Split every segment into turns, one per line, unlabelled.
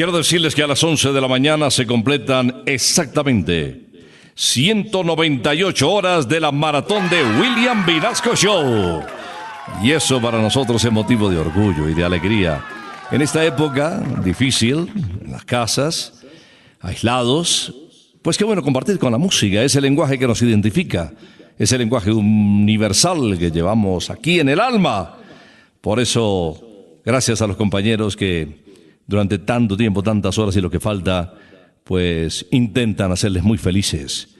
Quiero decirles que a las 11 de la mañana se completan exactamente 198 horas de la maratón de William Vinasco Show. Y eso para nosotros es motivo de orgullo y de alegría. En esta época difícil, en las casas, aislados, pues qué bueno compartir con la música, es el lenguaje que nos identifica, es el lenguaje universal que llevamos aquí en el alma. Por eso, gracias a los compañeros que durante tanto tiempo, tantas horas y lo que falta, pues intentan hacerles muy felices,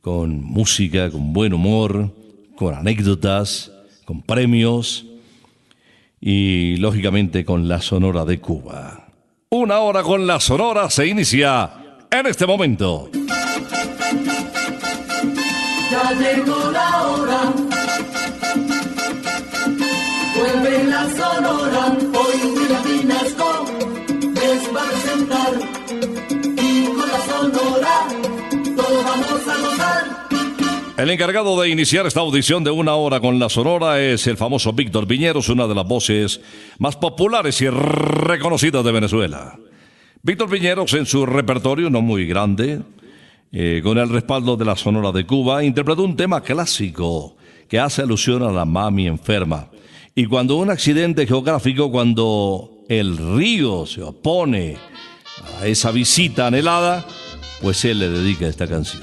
con música, con buen humor, con anécdotas, con premios y lógicamente con la Sonora de Cuba. Una hora con la Sonora se inicia en este momento.
Ya llegó la hora. Vuelve la sonora. Hoy
El encargado de iniciar esta audición de una hora con la Sonora es el famoso Víctor Piñeros, una de las voces más populares y reconocidas de Venezuela. Víctor Piñeros en su repertorio no muy grande, eh, con el respaldo de la Sonora de Cuba, interpretó un tema clásico que hace alusión a la mami enferma. Y cuando un accidente geográfico, cuando el río se opone a esa visita anhelada, pues él le dedica esta canción.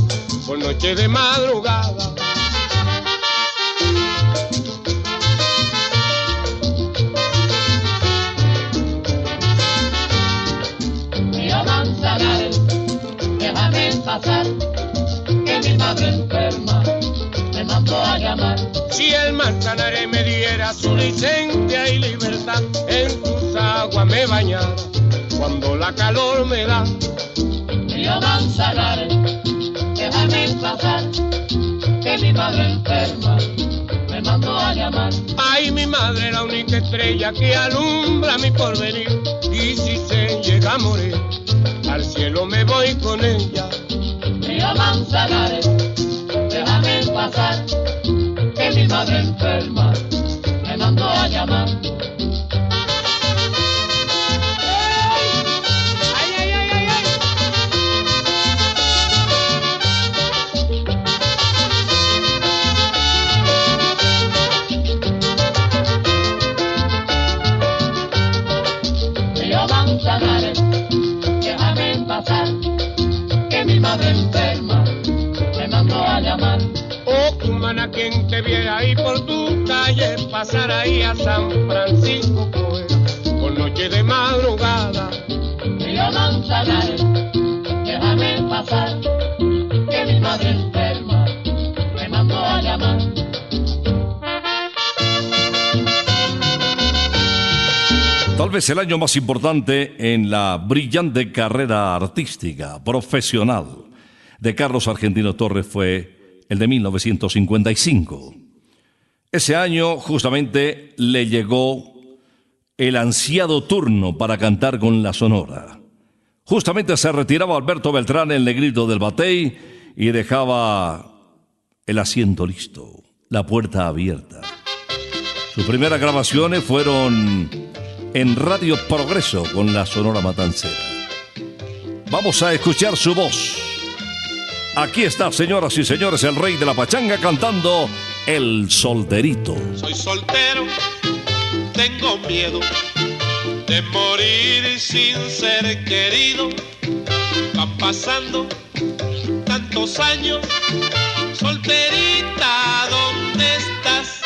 por noche de madrugada.
Río Manzanares, déjame pasar, que mi madre enferma me mandó a llamar.
Si el Manzanares me diera su licencia y libertad, en sus aguas me bañara cuando la calor me da.
Río Manzanares, déjame pasar, que mi madre enferma me mandó a llamar.
Ay, mi madre, la única estrella que alumbra mi porvenir. Y si se llega a morir, al cielo me voy con ella.
Río Manzanares, déjame pasar, que mi madre enferma me mandó a llamar.
Cumana, quien te viera ahí por tu calle, pasar ahí a San Francisco, pues, por noche de madrugada.
Río Manzanares, déjame pasar, que mi madre enferma me mandó a llamar.
Tal vez el año más importante en la brillante carrera artística, profesional de Carlos Argentino Torres fue el de 1955. Ese año justamente le llegó el ansiado turno para cantar con la Sonora. Justamente se retiraba Alberto Beltrán, el negrito del Batey, y dejaba el asiento listo, la puerta abierta. Sus primeras grabaciones fueron en Radio Progreso con la Sonora Matancera. Vamos a escuchar su voz. Aquí está, señoras y señores, el rey de la pachanga cantando El Solterito.
Soy soltero, tengo miedo de morir sin ser querido. Van pasando tantos años, solterita, ¿dónde estás?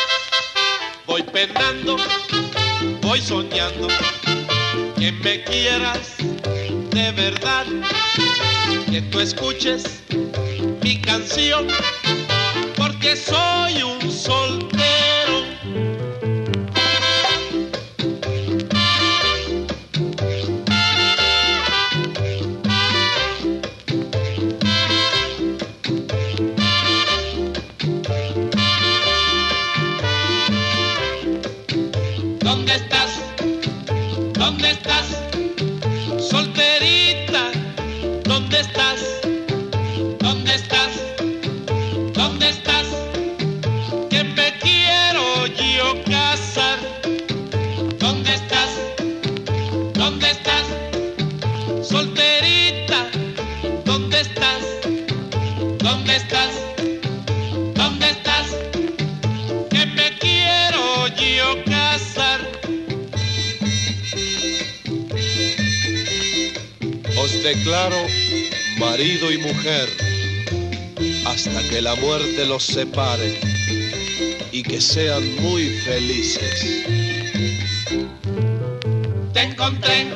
Voy penando, voy soñando que me quieras de verdad, que tú escuches mi canción, porque soy un
declaro marido y mujer hasta que la muerte los separe y que sean muy felices.
encontré,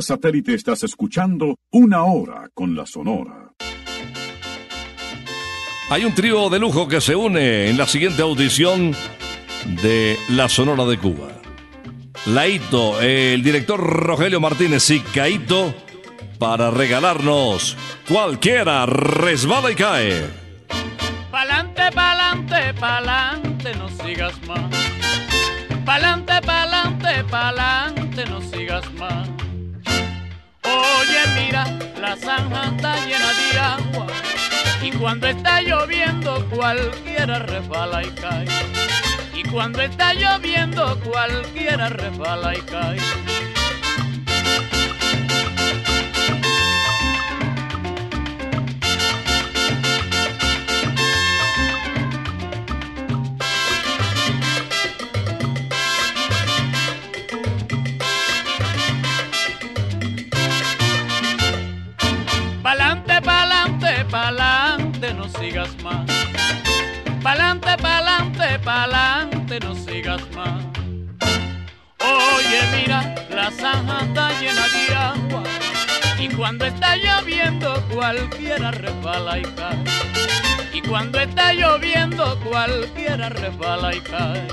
Vía satélite estás escuchando Una Hora con la Sonora.
Hay un trío de lujo que se une en la siguiente audición de La Sonora de Cuba. Laito, el director Rogelio Martínez y Caito para regalarnos cualquiera resbala y cae.
Pa'lante, pa'lante, pa'lante, no sigas más. Pa'lante, pa'lante, pa'lante, no sigas la zanja está llena de agua. Y cuando está lloviendo, cualquiera resbala y cae. Y cuando está lloviendo, cualquiera resbala y cae. Cualquiera resbala y cae. Y cuando está lloviendo, cualquiera resbala y cae.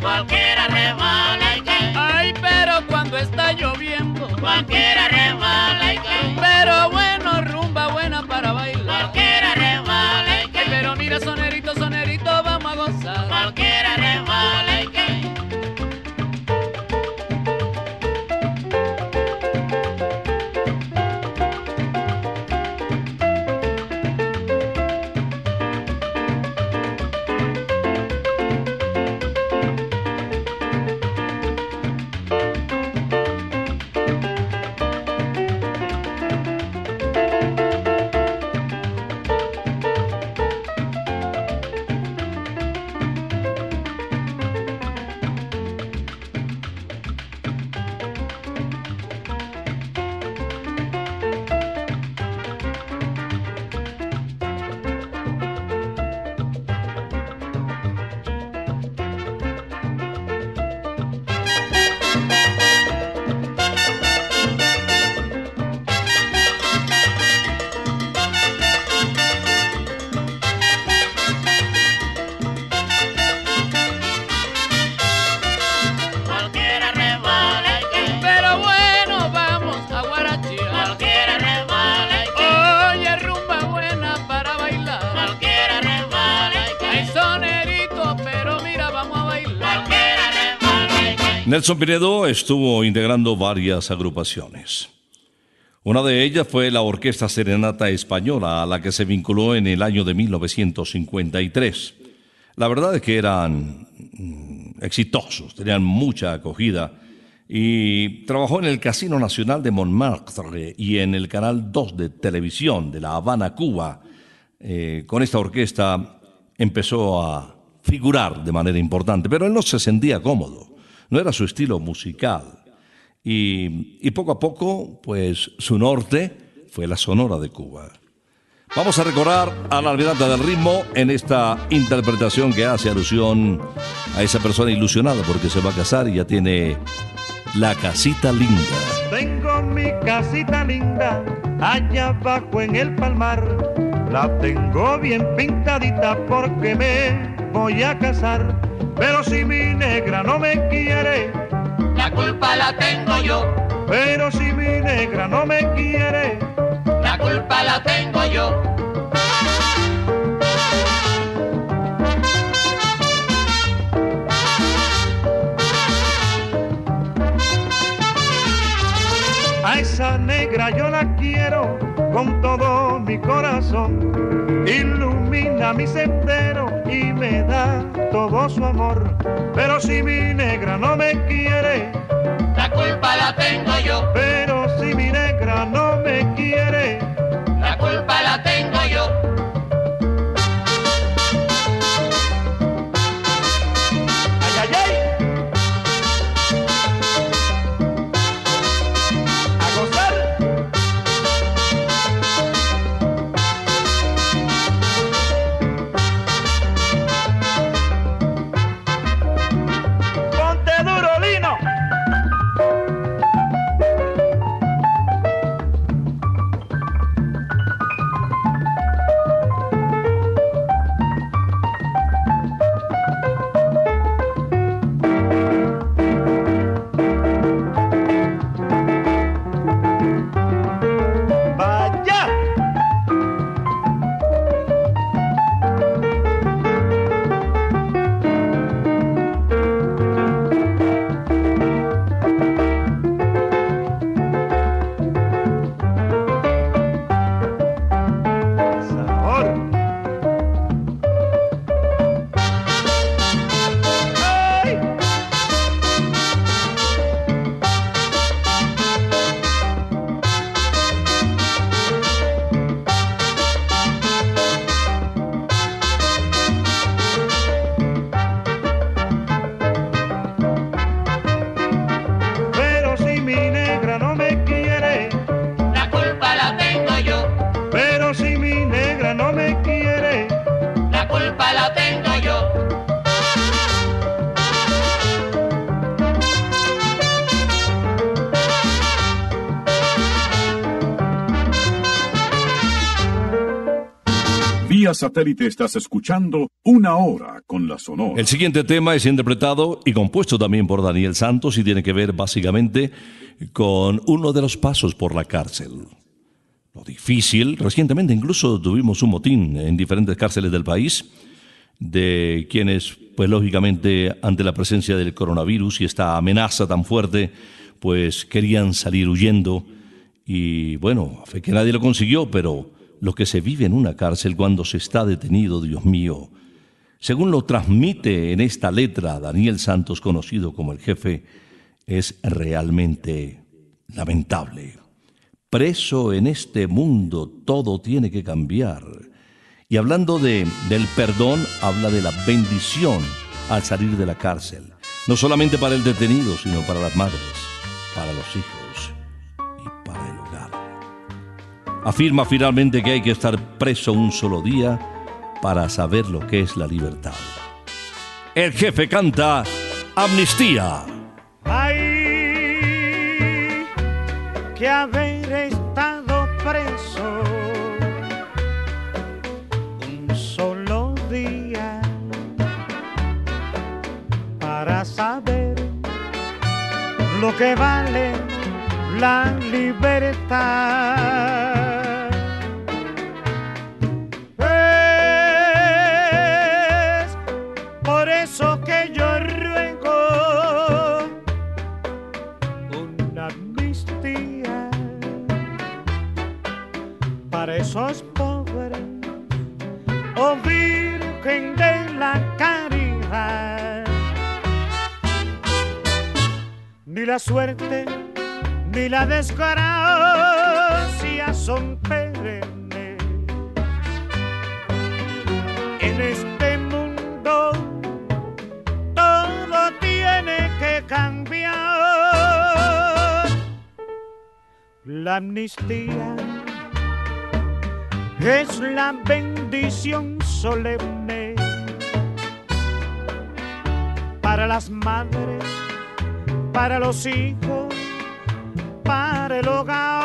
Cualquiera resbala y cae.
Ay, pero cuando está lloviendo,
Cualquiera resbala y cae.
pero bueno, rumba buena para bailar.
Nelson Pinedo estuvo integrando varias agrupaciones. Una de ellas fue la Orquesta Serenata Española, a la que se vinculó en el año de 1953. La verdad es que eran mm, exitosos, tenían mucha acogida y trabajó en el Casino Nacional de Montmartre y en el Canal 2 de televisión de La Habana, Cuba. Eh, con esta orquesta empezó a figurar de manera importante, pero él no se sentía cómodo, no era su estilo musical. Y, y poco a poco, pues su norte fue la Sonora de Cuba. Vamos a recordar a la almirante del ritmo en esta interpretación que hace alusión a esa persona ilusionada porque se va a casar y ya tiene la casita linda.
Tengo mi casita linda allá abajo en el palmar. La tengo bien pintadita porque me voy a casar. Pero si mi negra no me quiere,
la culpa la tengo yo.
Pero si mi negra no me quiere,
la culpa la tengo yo.
A esa negra yo la quiero con todo mi corazón. Ilumina mi sendero y me da todo su amor. Pero si mi negra no me quiere,
La culpa la tengo yo,
pero si mi negra no
satélite estás escuchando una hora con la Sonora.
El siguiente tema es interpretado y compuesto también por Daniel Santos y tiene que ver básicamente con uno de los pasos por la cárcel. Lo difícil, recientemente incluso tuvimos un motín en diferentes cárceles del país de quienes, pues lógicamente, ante la presencia del coronavirus y esta amenaza tan fuerte, pues querían salir huyendo y bueno, fue que nadie lo consiguió, pero lo que se vive en una cárcel cuando se está detenido, Dios mío, según lo transmite en esta letra Daniel Santos, conocido como el jefe, es realmente lamentable. Preso en este mundo, todo tiene que cambiar. Y hablando de, del perdón, habla de la bendición al salir de la cárcel. No solamente para el detenido, sino para las madres, para los hijos Afirma finalmente que hay que estar preso un solo día para saber lo que es la libertad. El jefe canta Amnistía.
Ay, que haber estado preso un solo día para saber lo que vale la libertad. Virgen de la Caridad. Ni la suerte ni la desgracia son perennes. En este mundo todo tiene que cambiar. La amnistía es la bendición solemne para las madres, para los hijos, para el hogar.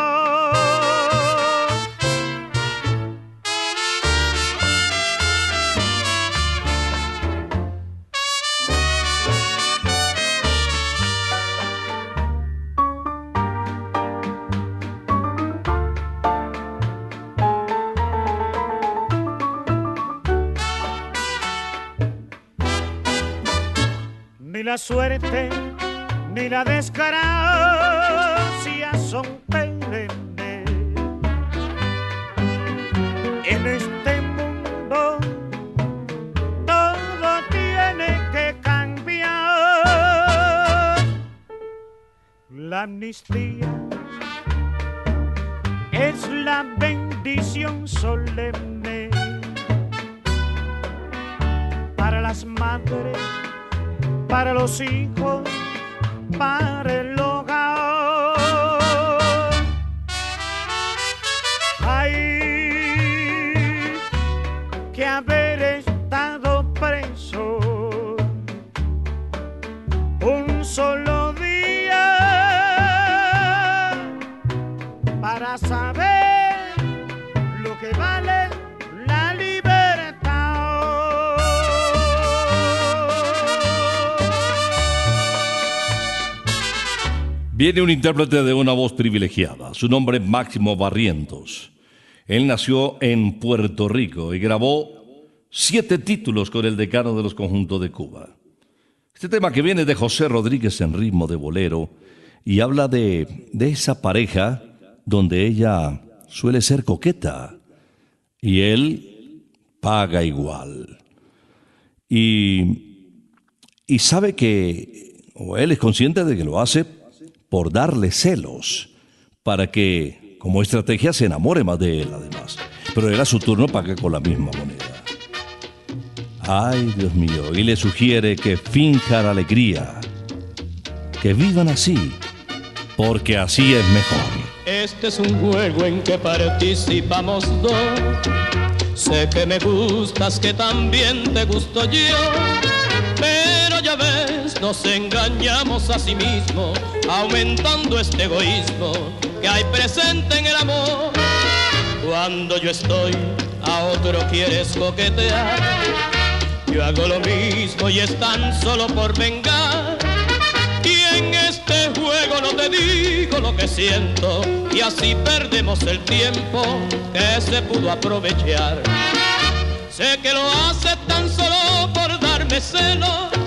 la suerte ni la desgracia son perennes. En este mundo todo tiene que cambiar. La amnistía es la bendición solemne para los hijos, para el
Viene un intérprete de una voz privilegiada. Su nombre es Máximo Barrientos. Él nació en Puerto Rico y grabó siete títulos con el decano de los conjuntos de Cuba. Este tema que viene de José Rodríguez en ritmo de bolero y habla de, esa pareja donde ella suele ser coqueta y él paga igual. Y, y sabe que, o él es consciente de que lo hace por darle celos, para que como estrategia se enamore más de él además. Pero él a su turno paga con la misma moneda. Ay, Dios mío, y le sugiere que finja la alegría, que vivan así, porque así es mejor.
Este es un juego en que participamos dos. Sé que me gustas, que también te gusto yo. Pero ya ves, nos engañamos a sí mismos, aumentando este egoísmo que hay presente en el amor. Cuando yo estoy, a otro quieres coquetear. Yo hago lo mismo y es tan solo por vengar. Y en este juego no te digo lo que siento y así perdemos el tiempo que se pudo aprovechar. Sé que lo hace tan solo por darme celos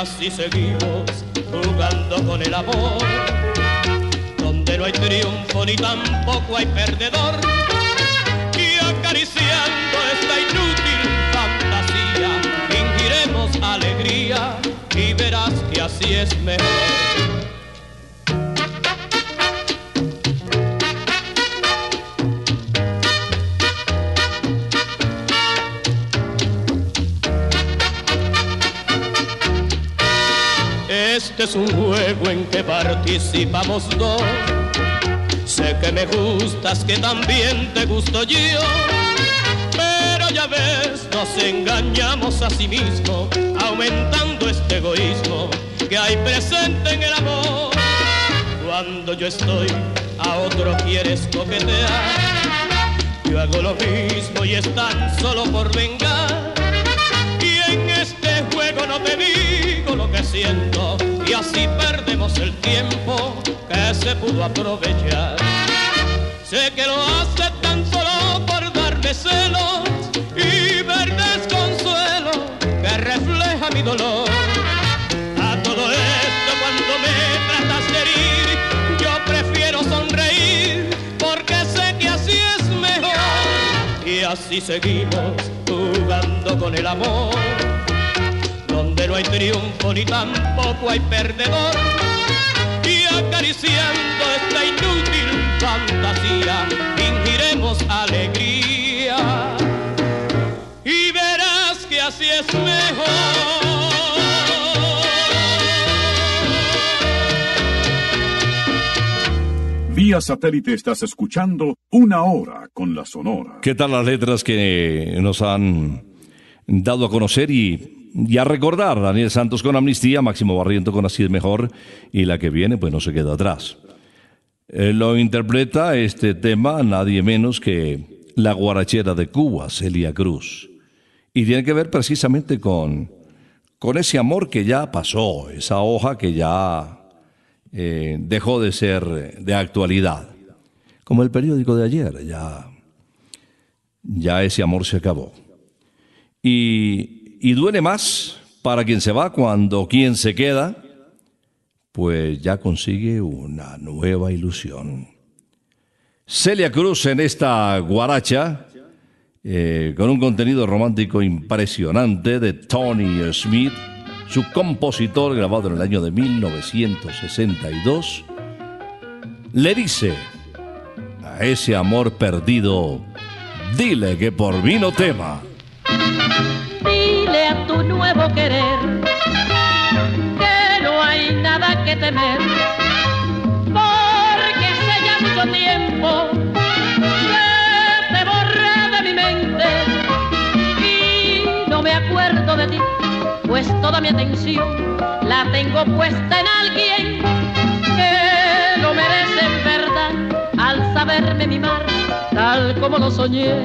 así seguimos jugando con el amor donde no hay triunfo ni tampoco hay perdedor y acariciando esta inútil fantasía fingiremos alegría y verás que así es mejor. Este es un juego en que participamos dos. Sé que me gustas, que también te gusto yo. Pero ya ves, nos engañamos a sí mismos, aumentando este egoísmo que hay presente en el amor. Cuando yo estoy, a otro quieres coquetear. Yo hago lo mismo y es tan solo por vengar. Y en este juego no te digo lo que siento y así perdemos el tiempo que se pudo aprovechar. Sé que lo hace tan solo por darme celos y ver desconsuelo que refleja mi dolor. A todo esto cuando me tratas de herir, yo prefiero sonreír porque sé que así es mejor y así seguimos jugando con el amor no hay triunfo ni tampoco hay perdedor. Y acariciando esta inútil fantasía, fingiremos alegría. Y verás que así es mejor.
Vía satélite estás escuchando una hora con la Sonora.
¿Qué tal las letras que nos han dado a conocer y, a recordar? Daniel Santos con Amnistía, Máximo Barriento con Así es Mejor y la que viene pues no se queda atrás. Eh, lo interpreta este tema nadie menos que la guarachera de Cuba, Celia Cruz. Y tiene que ver precisamente con, con ese amor que ya pasó, esa hoja que ya eh, dejó de ser de actualidad. Como el periódico de ayer, ya, ya ese amor se acabó. Y, y duele más para quien se va cuando quien se queda pues ya consigue una nueva ilusión. Celia Cruz en esta guaracha, eh, con un contenido romántico impresionante de Tony Smith, su compositor grabado en el año de 1962, le dice a ese amor perdido, dile que por mí no tema.
Dile a tu nuevo querer que no hay nada que temer, porque hace ya mucho tiempo que te borré de mi mente y no me acuerdo de ti, pues toda mi atención la tengo puesta en alguien que lo merece en verdad al saberme mimar tal como lo soñé.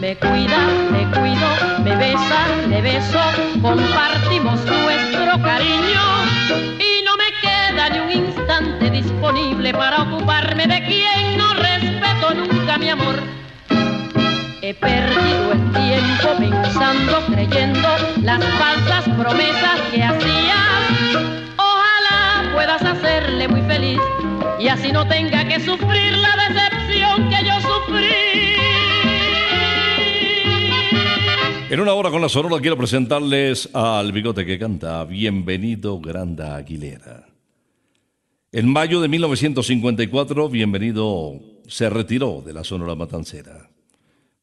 Me cuida, me cuido, me besa, le beso, compartimos nuestro cariño y no me queda ni un instante disponible para ocuparme de quien no respeto nunca mi amor. He perdido el tiempo pensando, creyendo las falsas promesas que hacía. Ojalá puedas hacerle muy feliz y así no tenga que sufrir la decepción.
En una hora con la Sonora quiero presentarles al bigote que canta Bienvenido Granda Aguilera. En mayo de 1954, Bienvenido se retiró de la Sonora Matancera.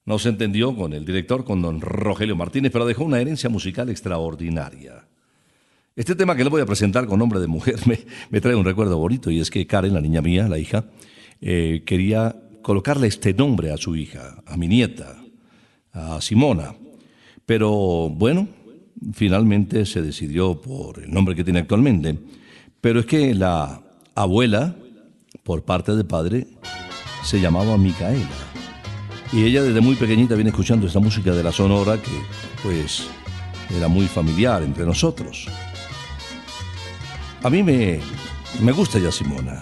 No se entendió con el director, con don Rogelio Martínez, pero dejó una herencia musical extraordinaria. Este tema que le voy a presentar con nombre de mujer me, trae un recuerdo bonito y es que Karen, la niña mía, la hija, eh, quería colocarle este nombre a su hija, a mi nieta, a Simona. Pero bueno, finalmente se decidió por el nombre que tiene actualmente. Pero es que la abuela, por parte de padre, se llamaba Micaela. Y ella desde muy pequeñita viene escuchando esta música de la Sonora que pues era muy familiar entre nosotros. A mí me, me gusta ya Simona,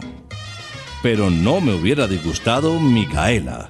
pero no me hubiera disgustado Micaela.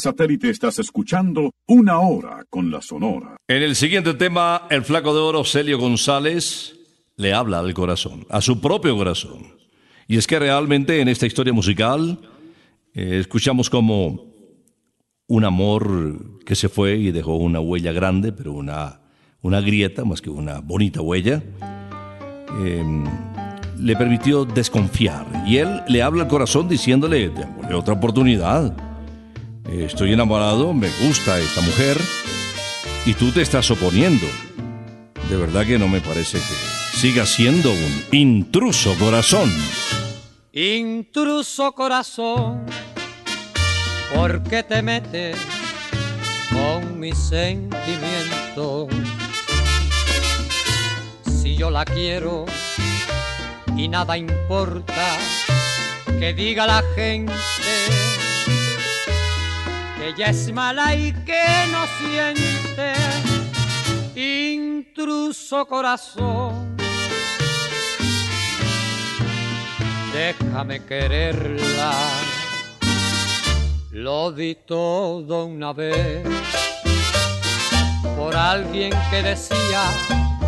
Satélite estás escuchando Una Hora con la Sonora.
En el siguiente tema, el flaco de oro Celio González le habla al corazón, a su propio corazón. Y es que realmente en esta historia musical eh, escuchamos como un amor que se fue y dejó una huella grande, pero una, una grieta más que una bonita huella, eh, le permitió desconfiar. Y él le habla al corazón diciéndole, otra oportunidad. Estoy enamorado, me gusta esta mujer y tú te estás oponiendo. De verdad que no me parece que siga siendo un intruso corazón.
Intruso corazón, ¿por qué te metes con mis sentimientos? Si yo la quiero y nada importa que diga la gente que ella es mala y que no siente. Intruso corazón déjame quererla. Lo di todo una vez por alguien que decía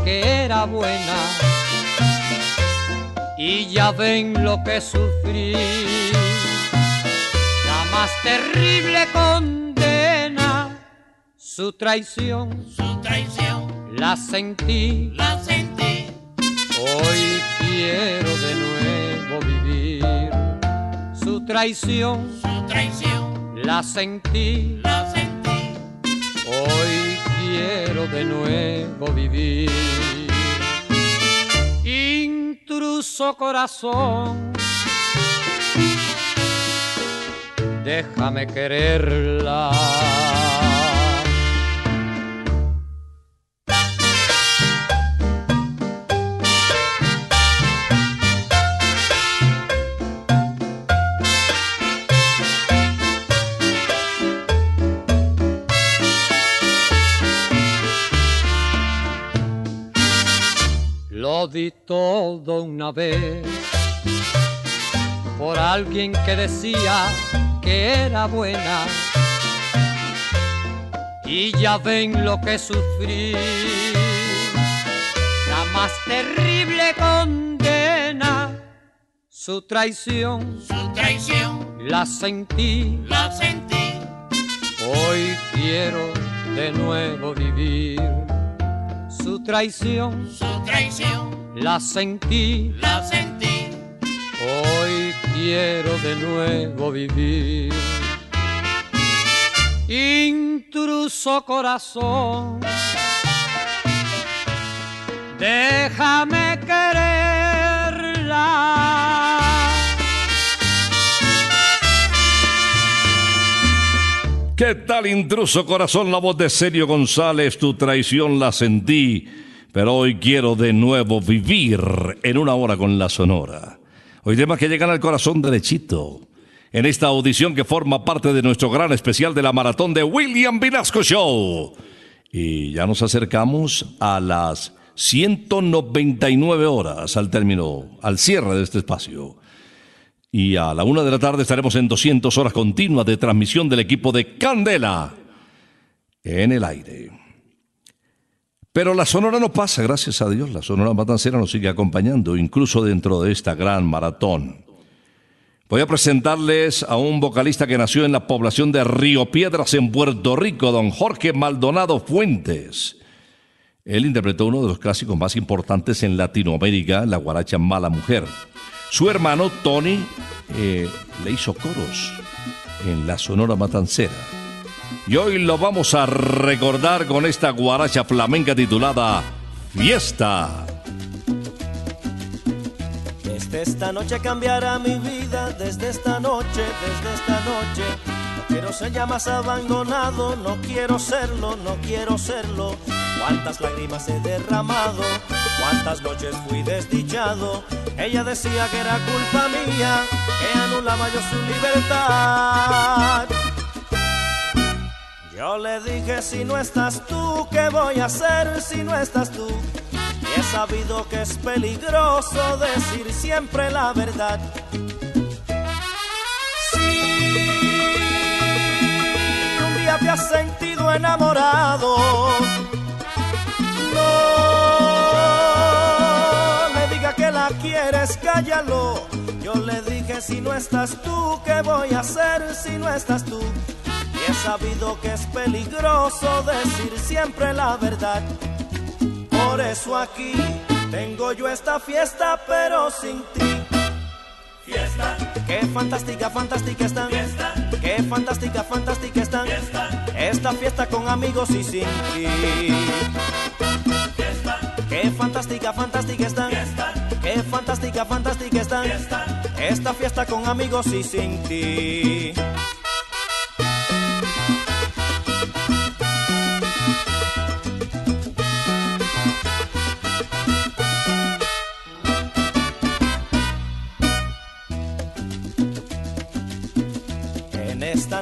que era buena. Y ya ven lo que sufrí. Más terrible condena, su traición,
su traición,
la sentí,
la sentí.
Hoy quiero de nuevo vivir su traición,
su traición,
la sentí,
la sentí.
Hoy quiero de nuevo vivir. Intruso corazón, déjame quererla. Lo di todo una vez por alguien que decía que era buena. Y ya ven lo que sufrí. La más terrible condena, su traición,
su traición,
la sentí,
la sentí.
Hoy quiero de nuevo vivir su traición,
su traición,
la sentí,
la sentí.
Hoy quiero de nuevo vivir. Intruso corazón, déjame quererla.
¿Qué tal intruso corazón? La voz de Sergio González, tu traición la sentí, pero hoy quiero de nuevo vivir en una hora con la sonora. Hoy temas que llegan al corazón derechito. En esta audición que forma parte de nuestro gran especial de la maratón de William Vinasco Show. Y ya nos acercamos a las 199 horas al término, al cierre de este espacio. Y a la una de la tarde estaremos en 200 horas continuas de transmisión del equipo de Candela en el aire. Pero la Sonora no pasa, gracias a Dios. La Sonora Matancera nos sigue acompañando, incluso dentro de esta gran maratón. Voy a presentarles a un vocalista que nació en la población de Río Piedras, en Puerto Rico, don Jorge Maldonado Fuentes. Él interpretó uno de los clásicos más importantes en Latinoamérica, la guaracha Mala Mujer. Su hermano Tony eh, le hizo coros en la Sonora Matancera. Y hoy lo vamos a recordar con esta guaracha flamenca titulada Fiesta.
Desde esta noche cambiará mi vida, desde esta noche, desde esta noche. No quiero ser ya más abandonado, no quiero serlo, no quiero serlo. Cuántas lágrimas he derramado, cuántas noches fui desdichado. Ella decía que era culpa mía, que anulaba yo su libertad. Yo le dije, si no estás tú, ¿qué voy a hacer si no estás tú? Y he sabido que es peligroso decir siempre la verdad. te has sentido enamorado. No le diga que la quieres, cállalo. Yo le dije si no estás tú, ¿qué voy a hacer si no estás tú? Y he sabido que es peligroso decir siempre la verdad. Por eso aquí tengo yo esta fiesta, pero sin ti. Fiesta. Qué fantástica, fantástica están. Fiesta. Qué fantástica, fantástica están. Fiesta. Esta fiesta con amigos y sin ti. Fiesta. Qué fantástica, fantástica están. Fiesta. Qué fantástica, fantástica están. Fiesta. Esta fiesta con amigos y sin ti.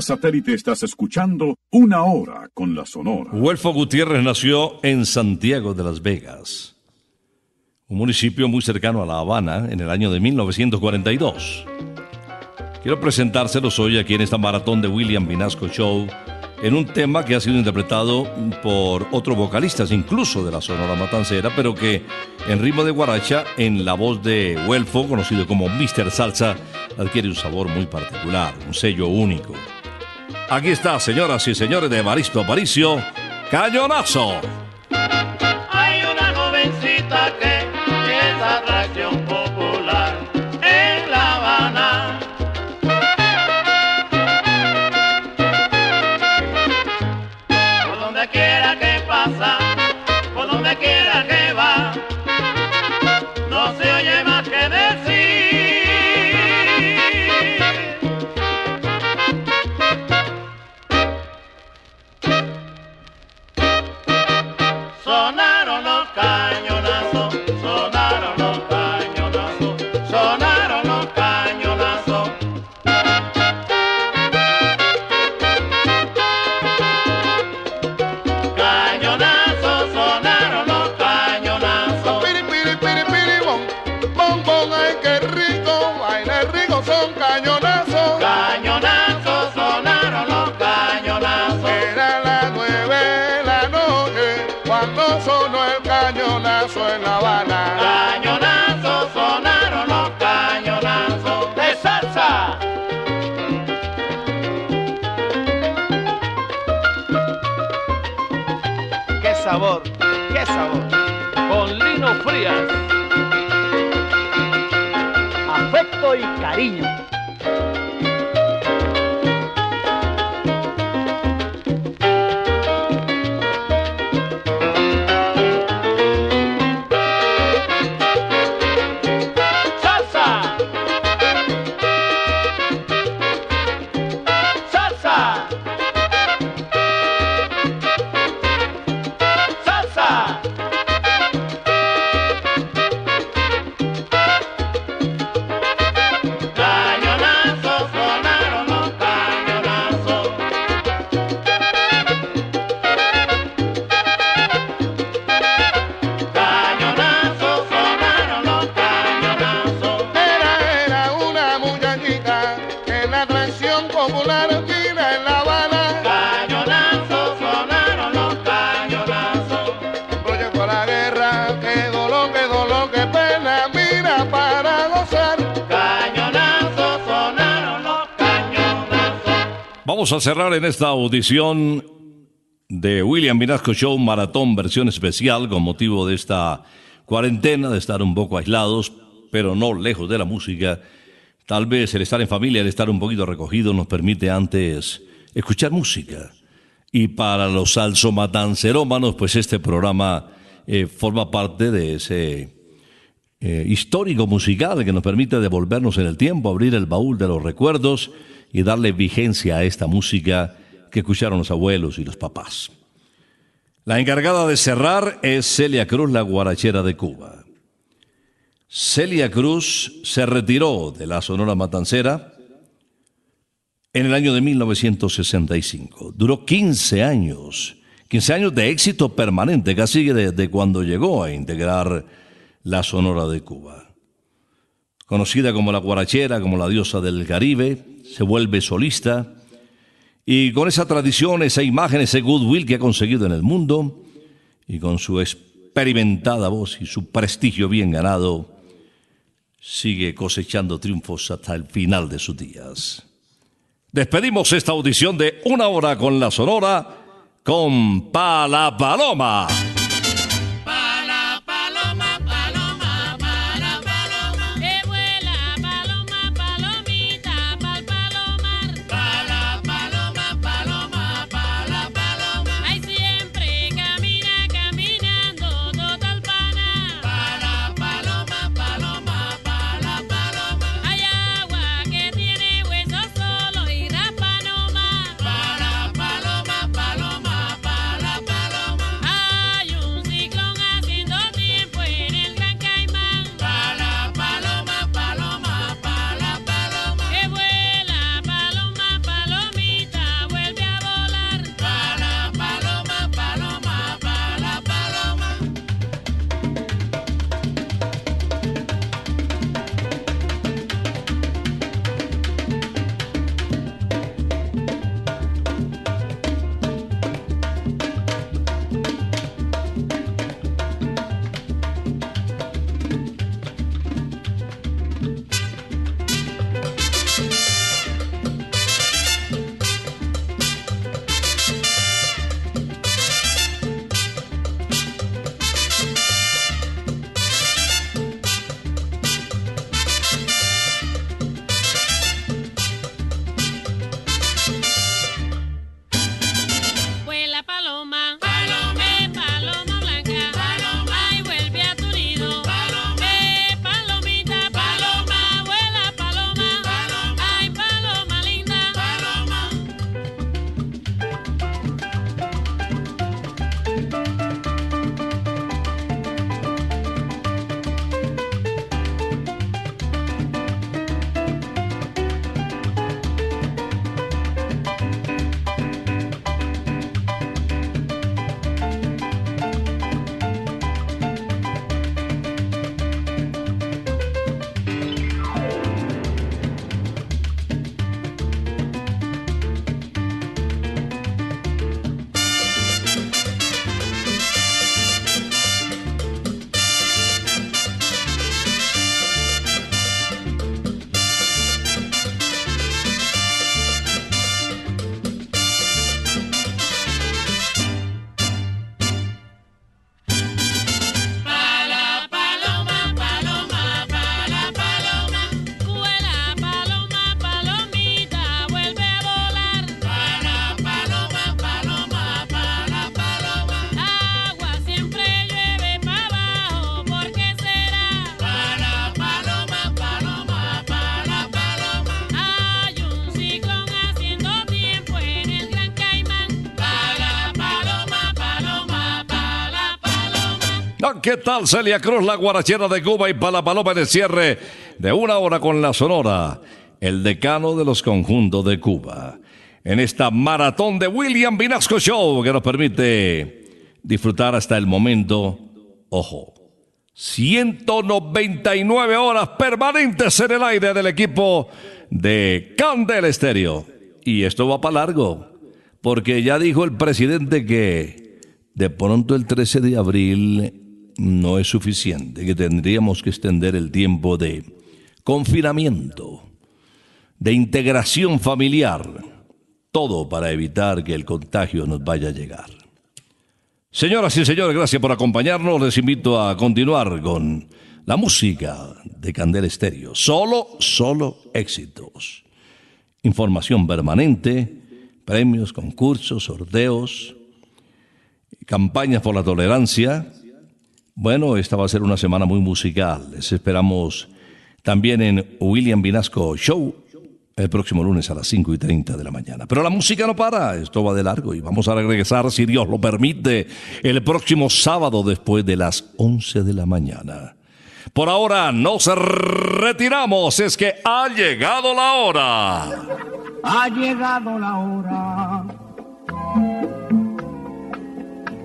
Satélite estás escuchando Una Hora con la Sonora.
Huelfo Gutiérrez nació en Santiago de las Vegas, un municipio muy cercano a La Habana, en el año de 1942. Quiero presentárselos hoy aquí en esta maratón de William Vinasco Show, en un tema que ha sido interpretado por otros vocalistas, incluso de la Sonora Matancera, pero que en ritmo de guaracha, en la voz de Huelfo, conocido como Mr. Salsa, adquiere un sabor muy particular, un sello único. Aquí está, señoras y señores de Evaristo Aparicio, Cañonazo.
Hay una jovencita que Frías. Afecto y cariño.
Vamos a cerrar en esta audición de William Vinasco Show Maratón versión especial con motivo de esta cuarentena, de estar un poco aislados, pero no lejos de la música. Tal vez el estar en familia, el estar un poquito recogido nos permite antes escuchar música. Y para los salsomatancerómanos, pues este programa eh, forma parte de ese eh, histórico musical que nos permite devolvernos en el tiempo, abrir el baúl de los recuerdos y darle vigencia a esta música que escucharon los abuelos y los papás. La encargada de cerrar es Celia Cruz, la guarachera de Cuba. Celia Cruz se retiró de la Sonora Matancera en el año de 1965. Duró 15 años, 15 años de éxito permanente, casi desde cuando llegó a integrar la Sonora de Cuba. Conocida como la guarachera, como la diosa del Caribe, se vuelve solista y con esa tradición, esa imagen, ese goodwill que ha conseguido en el mundo y con su experimentada voz y su prestigio bien ganado, sigue cosechando triunfos hasta el final de sus días. Despedimos esta audición de una hora con la Sonora con Pala Paloma. ¿Qué tal Celia Cruz, la guarachera de Cuba y para Paloma de cierre de una hora con la Sonora, el decano de los conjuntos de Cuba? En esta maratón de William Vinasco Show que nos permite disfrutar hasta el momento, ojo, 199 horas permanentes en el aire del equipo de Candel Estéreo. Y esto va para largo, porque ya dijo el presidente que de pronto el 13 de abril no es suficiente, que tendríamos que extender el tiempo de confinamiento, de integración familiar, todo para evitar que el contagio nos vaya a llegar. Señoras y señores, gracias por acompañarnos. Les invito a continuar con la música de Candel Estéreo. Solo, solo éxitos. Información permanente, premios, concursos, sorteos, campañas por la tolerancia. Bueno, esta va a ser una semana muy musical. Les esperamos también en William Vinasco Show el próximo lunes a las 5 y 30 de la mañana. Pero la música no para, esto va de largo y vamos a regresar, si Dios lo permite, el próximo sábado después de las 11 de la mañana. Por ahora nos retiramos, es que ha llegado la hora.
Ha llegado la hora.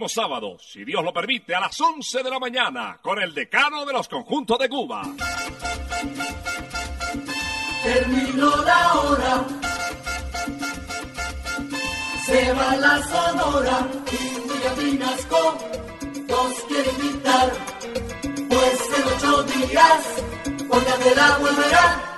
Próximo sábado, si Dios lo permite, a las 11 de la mañana, con el decano de los conjuntos de Cuba.
Terminó la hora. Se va la sonora y William Vinasco nos quiere invitar. Pues en ocho días, porque la volverá.